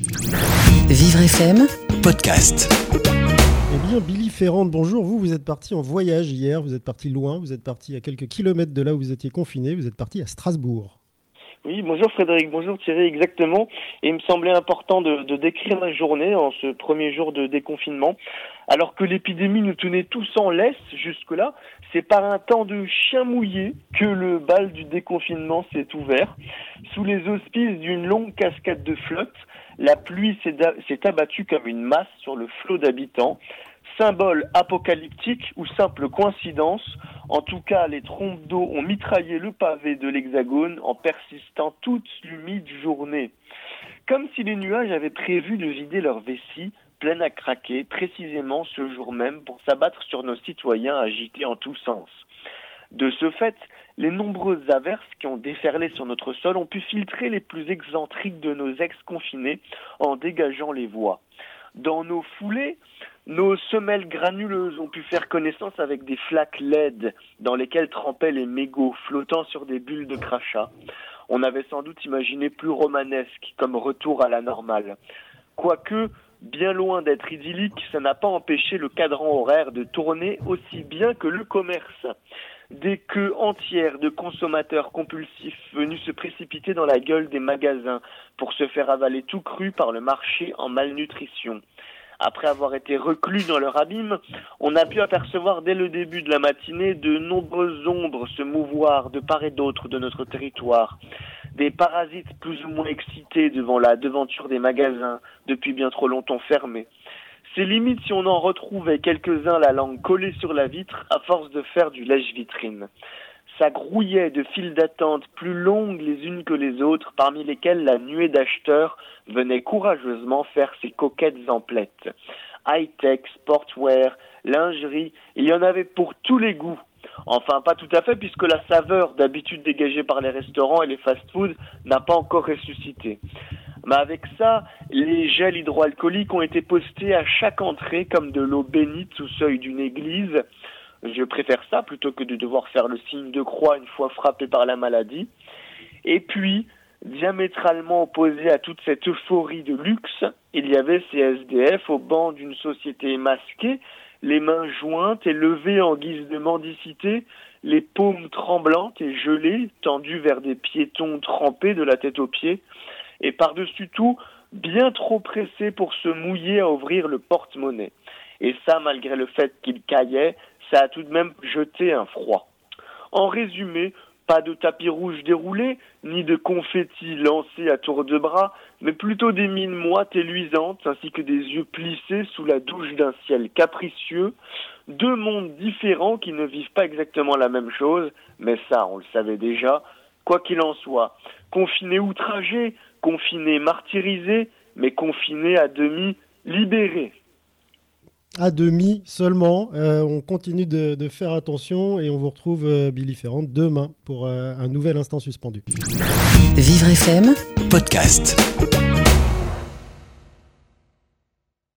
Vivre FM, podcast. Eh bien, Billy Ferrand, bonjour. Vous, vous êtes parti en voyage hier, vous êtes parti loin, vous êtes parti à quelques kilomètres de là où vous étiez confiné, vous êtes parti à Strasbourg. Oui, bonjour Frédéric, bonjour Thierry, exactement. Et il me semblait important de, de décrire la journée en ce premier jour de déconfinement. Alors que l'épidémie nous tenait tous en laisse jusque-là, c'est par un temps de chien mouillé que le bal du déconfinement s'est ouvert. Sous les auspices d'une longue cascade de flotte, la pluie s'est abattue comme une masse sur le flot d'habitants. Symbole apocalyptique ou simple coïncidence, en tout cas les trompes d'eau ont mitraillé le pavé de l'hexagone en persistant toute l'humide journée. Comme si les nuages avaient prévu de vider leur vessie, pleine à craquer, précisément ce jour même, pour s'abattre sur nos citoyens agités en tous sens. De ce fait, les nombreuses averses qui ont déferlé sur notre sol ont pu filtrer les plus excentriques de nos ex-confinés en dégageant les voies. Dans nos foulées, nos semelles granuleuses ont pu faire connaissance avec des flaques LED dans lesquelles trempaient les mégots flottant sur des bulles de crachat. On avait sans doute imaginé plus romanesque comme retour à la normale. Quoique, bien loin d'être idyllique, ça n'a pas empêché le cadran horaire de tourner aussi bien que le commerce. Des queues entières de consommateurs compulsifs venus se précipiter dans la gueule des magasins pour se faire avaler tout cru par le marché en malnutrition. Après avoir été reclus dans leur abîme, on a pu apercevoir dès le début de la matinée de nombreuses ombres se mouvoir de part et d'autre de notre territoire. Des parasites plus ou moins excités devant la devanture des magasins, depuis bien trop longtemps fermés. C'est limite si on en retrouvait quelques-uns la langue collée sur la vitre à force de faire du lèche-vitrine. Ça grouillait de files d'attente plus longues les unes que les autres, parmi lesquelles la nuée d'acheteurs venait courageusement faire ses coquettes emplettes. High-tech, sportwear, lingerie, il y en avait pour tous les goûts. Enfin, pas tout à fait, puisque la saveur d'habitude dégagée par les restaurants et les fast-foods n'a pas encore ressuscité. Mais avec ça, les gels hydroalcooliques ont été postés à chaque entrée comme de l'eau bénite au seuil d'une église. Je préfère ça plutôt que de devoir faire le signe de croix une fois frappé par la maladie. Et puis, diamétralement opposé à toute cette euphorie de luxe, il y avait ces SDF au banc d'une société masquée, les mains jointes et levées en guise de mendicité, les paumes tremblantes et gelées, tendues vers des piétons trempés de la tête aux pieds, et par-dessus tout, bien trop pressés pour se mouiller à ouvrir le porte-monnaie. Et ça, malgré le fait qu'il caillait, ça a tout de même jeté un froid. En résumé, pas de tapis rouge déroulé, ni de confettis lancés à tour de bras, mais plutôt des mines moites et luisantes, ainsi que des yeux plissés sous la douche d'un ciel capricieux, deux mondes différents qui ne vivent pas exactement la même chose, mais ça, on le savait déjà. Quoi qu'il en soit, confinés outragés, confinés martyrisés, mais confinés à demi libérés à demi seulement. Euh, on continue de, de, faire attention et on vous retrouve, euh, Billy Ferrand, demain pour euh, un nouvel instant suspendu. Vivre FM podcast.